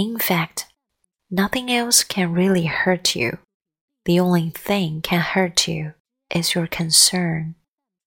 In fact, nothing else can really hurt you. The only thing can hurt you is your concern